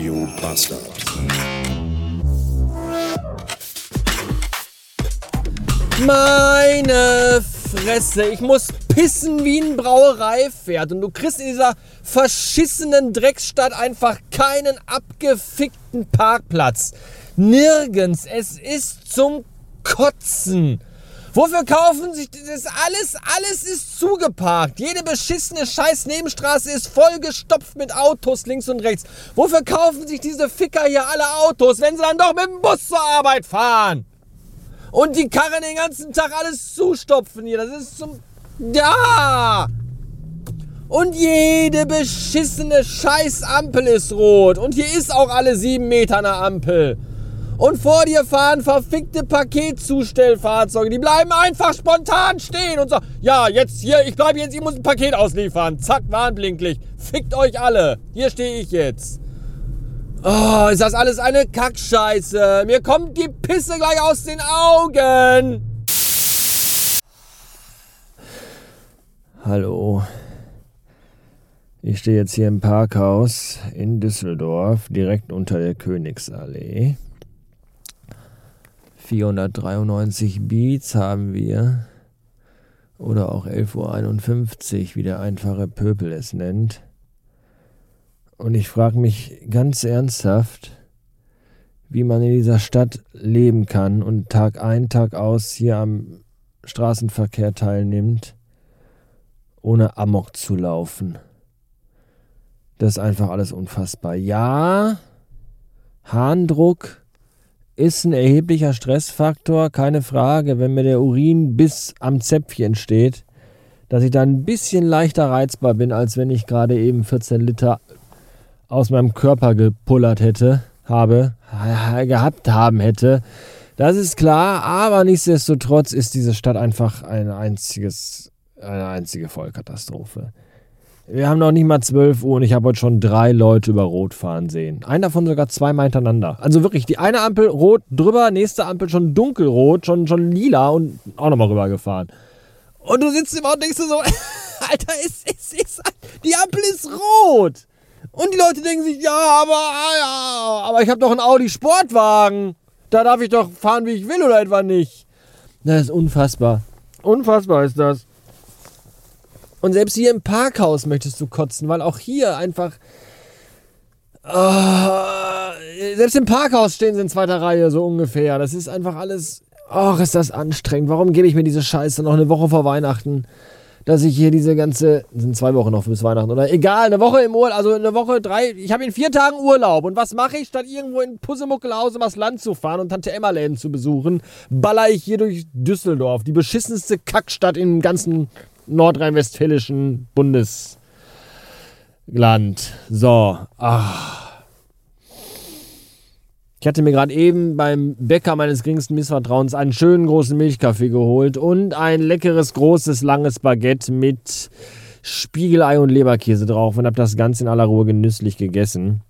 Radio Bastard. Meine Fresse, ich muss pissen wie ein Brauereipferd und du kriegst in dieser verschissenen Drecksstadt einfach keinen abgefickten Parkplatz. Nirgends. Es ist zum Kotzen. Wofür kaufen sich das alles? Alles ist zugeparkt. Jede beschissene scheiß Nebenstraße ist vollgestopft mit Autos links und rechts. Wofür kaufen sich diese Ficker hier alle Autos, wenn sie dann doch mit dem Bus zur Arbeit fahren? Und die Karren den ganzen Tag alles zustopfen hier. Das ist zum... Ja! Und jede beschissene Scheißampel ist rot. Und hier ist auch alle sieben Meter eine Ampel. Und vor dir fahren verfickte Paketzustellfahrzeuge. Die bleiben einfach spontan stehen und sagen, ja, jetzt hier, ich bleibe jetzt, ich muss ein Paket ausliefern. Zack, Warnblinklicht. Fickt euch alle. Hier stehe ich jetzt. Oh, ist das alles eine Kackscheiße. Mir kommt die Pisse gleich aus den Augen. Hallo. Ich stehe jetzt hier im Parkhaus in Düsseldorf, direkt unter der Königsallee. 493 Beats haben wir. Oder auch 11.51 Uhr, wie der einfache Pöbel es nennt. Und ich frage mich ganz ernsthaft, wie man in dieser Stadt leben kann und Tag ein, Tag aus hier am Straßenverkehr teilnimmt, ohne Amok zu laufen. Das ist einfach alles unfassbar. Ja, Harndruck ist ein erheblicher Stressfaktor, keine Frage, wenn mir der Urin bis am Zäpfchen steht, dass ich dann ein bisschen leichter reizbar bin, als wenn ich gerade eben 14 Liter aus meinem Körper gepullert hätte, habe, gehabt haben hätte. Das ist klar, aber nichtsdestotrotz ist diese Stadt einfach ein einziges, eine einzige Vollkatastrophe. Wir haben noch nicht mal 12 Uhr und ich habe heute schon drei Leute über Rot fahren sehen. Einer davon sogar zweimal hintereinander. Also wirklich, die eine Ampel rot drüber, nächste Ampel schon dunkelrot, schon, schon lila und auch nochmal rübergefahren. Und du sitzt immer und denkst dir so, Alter, ist, ist, ist, die Ampel ist rot. Und die Leute denken sich, ja, aber, ja, aber ich habe doch einen Audi Sportwagen. Da darf ich doch fahren, wie ich will oder etwa nicht. Das ist unfassbar. Unfassbar ist das. Und selbst hier im Parkhaus möchtest du kotzen, weil auch hier einfach. Oh, selbst im Parkhaus stehen sie in zweiter Reihe, so ungefähr. Das ist einfach alles. Ach, ist das anstrengend. Warum gebe ich mir diese Scheiße noch eine Woche vor Weihnachten? Dass ich hier diese ganze. sind zwei Wochen noch bis Weihnachten, oder? Egal, eine Woche im Urlaub, also eine Woche, drei. Ich habe in vier Tagen Urlaub. Und was mache ich, statt irgendwo in Pussemuckelhaus übers Land zu fahren und Tante Emma-Läden zu besuchen, baller ich hier durch Düsseldorf, die beschissenste Kackstadt im ganzen nordrhein-westfälischen Bundesland. So, ach. Ich hatte mir gerade eben beim Bäcker meines geringsten Missvertrauens einen schönen großen Milchkaffee geholt und ein leckeres, großes, langes Baguette mit Spiegelei und Leberkäse drauf und habe das Ganze in aller Ruhe genüsslich gegessen.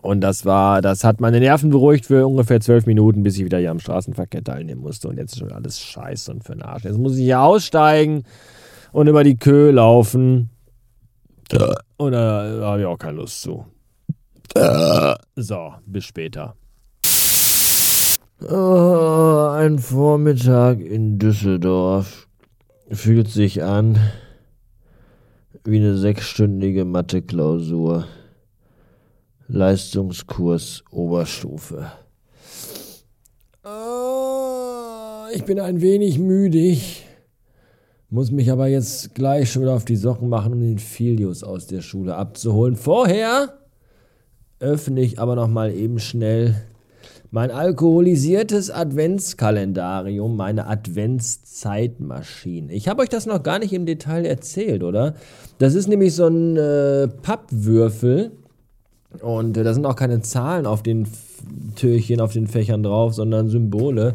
Und das war, das hat meine Nerven beruhigt für ungefähr zwölf Minuten, bis ich wieder hier am Straßenverkehr teilnehmen musste. Und jetzt ist schon alles scheiße und für den Arsch. Jetzt muss ich hier aussteigen und über die Kö laufen. Und da habe ich auch keine Lust zu. So, bis später. Oh, ein Vormittag in Düsseldorf fühlt sich an wie eine sechsstündige Mathe-Klausur. Leistungskurs Oberstufe. Oh, ich bin ein wenig müdig. Muss mich aber jetzt gleich schon wieder auf die Socken machen, um den Filius aus der Schule abzuholen. Vorher öffne ich aber noch mal eben schnell mein alkoholisiertes Adventskalendarium, meine Adventszeitmaschine. Ich habe euch das noch gar nicht im Detail erzählt, oder? Das ist nämlich so ein äh, Pappwürfel und äh, da sind auch keine Zahlen auf den Türchen, auf den Fächern drauf, sondern Symbole.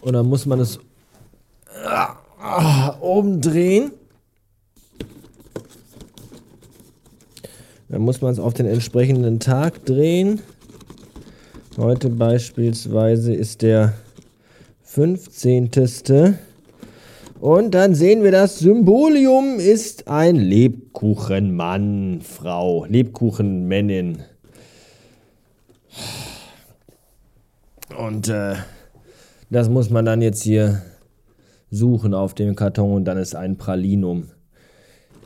Und dann muss man es ah, oben drehen. Dann muss man es auf den entsprechenden Tag drehen. Heute beispielsweise ist der 15. Und dann sehen wir, das Symbolium ist ein Lebkuchenmann, Frau, Lebkuchenmännin. Und äh, das muss man dann jetzt hier suchen auf dem Karton und dann ist ein Pralinum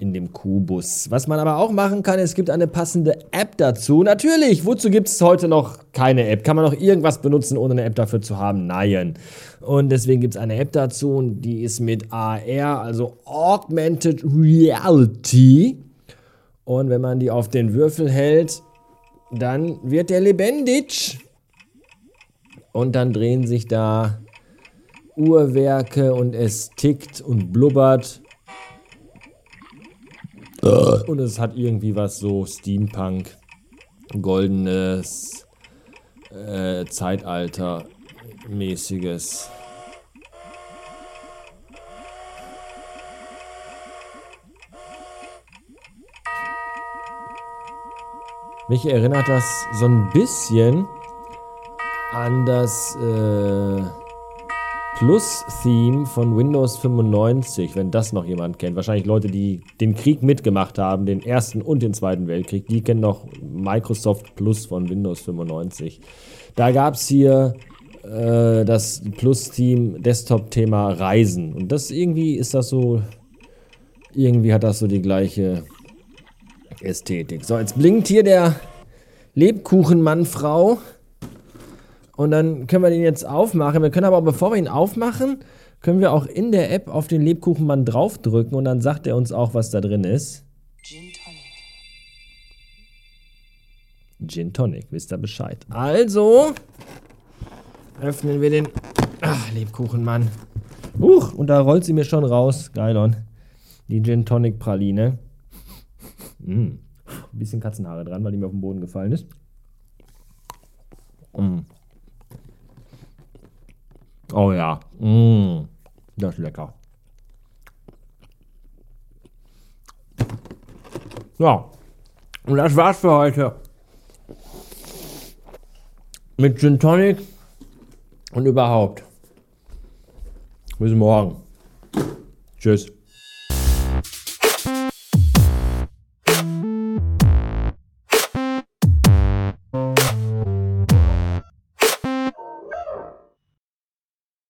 in dem Kubus. Was man aber auch machen kann, es gibt eine passende App dazu. Natürlich, wozu gibt es heute noch keine App? Kann man noch irgendwas benutzen, ohne eine App dafür zu haben? Nein. Und deswegen gibt es eine App dazu und die ist mit AR, also Augmented Reality. Und wenn man die auf den Würfel hält, dann wird der lebendig. Und dann drehen sich da Uhrwerke und es tickt und blubbert. Und es hat irgendwie was so Steampunk, goldenes, äh, Zeitalter-mäßiges. Mich erinnert das so ein bisschen an das äh, Plus-Theme von Windows 95, wenn das noch jemand kennt. Wahrscheinlich Leute, die den Krieg mitgemacht haben, den ersten und den zweiten Weltkrieg, die kennen noch Microsoft Plus von Windows 95. Da gab es hier äh, das Plus-Team Desktop-Thema Reisen. Und das irgendwie ist das so, irgendwie hat das so die gleiche Ästhetik. So, jetzt blinkt hier der Lebkuchenmann-Frau. Und dann können wir den jetzt aufmachen. Wir können aber, bevor wir ihn aufmachen, können wir auch in der App auf den Lebkuchenmann draufdrücken und dann sagt er uns auch, was da drin ist. Gin Tonic. Gin Tonic, wisst ihr Bescheid. Also, öffnen wir den ach, Lebkuchenmann. Huch, und da rollt sie mir schon raus. Geilon. Die Gin Tonic Praline. Mm. Ein bisschen Katzenhaare dran, weil die mir auf den Boden gefallen ist. Mm. Oh ja. Mm, das ist lecker. Ja. Und das war's für heute. Mit Gin Tonic und überhaupt. Bis morgen. Tschüss.